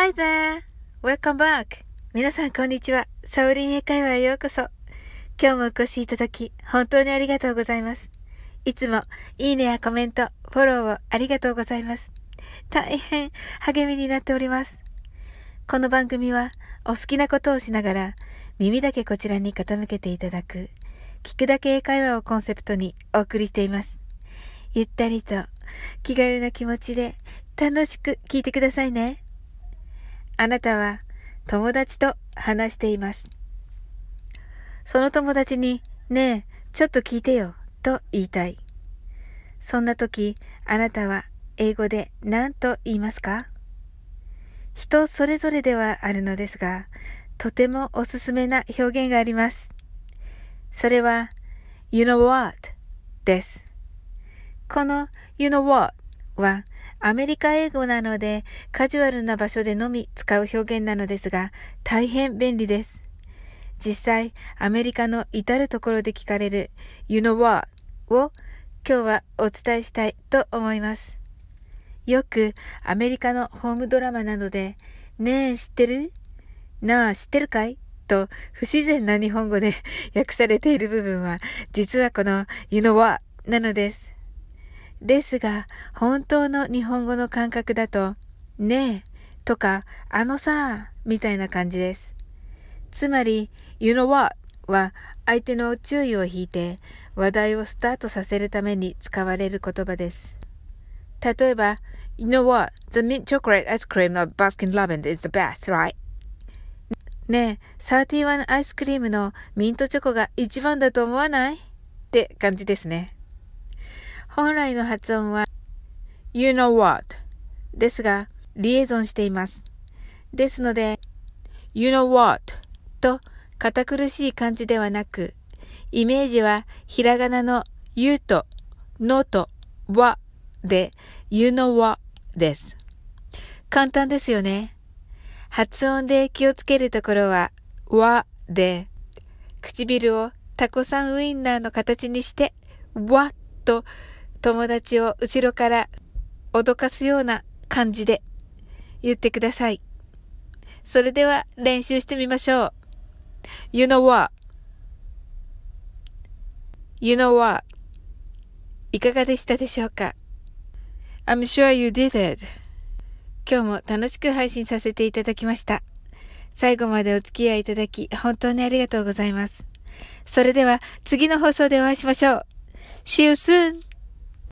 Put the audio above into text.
Hi there! Welcome back! 皆さんこんにちは。サオリン英会話へようこそ。今日もお越しいただき、本当にありがとうございます。いつも、いいねやコメント、フォローをありがとうございます。大変励みになっております。この番組は、お好きなことをしながら、耳だけこちらに傾けていただく、聞くだけ英会話をコンセプトにお送りしています。ゆったりと、気軽な気持ちで、楽しく聞いてくださいね。あなたは友達と話しています。その友達に、ねえ、ちょっと聞いてよ、と言いたい。そんな時、あなたは英語で何と言いますか？人それぞれではあるのですが、とてもおすすめな表現があります。それは、you know what です。この you know what はアメリカ英語なのでカジュアルな場所でのみ使う表現なのですが大変便利です。実際アメリカの至るところで聞かれる You know what を今日はお伝えしたいと思います。よくアメリカのホームドラマなどでねえ知ってる？なあ知ってるかい？と不自然な日本語で 訳されている部分は実はこの You know what なのです。ですが、本当の日本語の感覚だと、ねえとか、あのさみたいな感じです。つまり、you know what? は相手の注意を引いて話題をスタートさせるために使われる言葉です。例えば、You know what? The mint chocolate ice cream of Baskin Robbins is the best, right? ねえ、31アイスクリームのミントチョコが一番だと思わない？って感じですね。本来の発音は you know what ですが、リエゾンしています。ですので、you know what と堅苦しい感じではなく、イメージはひらがなの you と no と wa で you know what です。簡単ですよね。発音で気をつけるところは wa で、唇をタコさんウインナーの形にして wa と友達を後ろから脅かすような感じで言ってください。それでは練習してみましょう。You know what?You know what? いかがでしたでしょうか ?I'm sure you did it. 今日も楽しく配信させていただきました。最後までお付き合いいただき本当にありがとうございます。それでは次の放送でお会いしましょう。See you soon!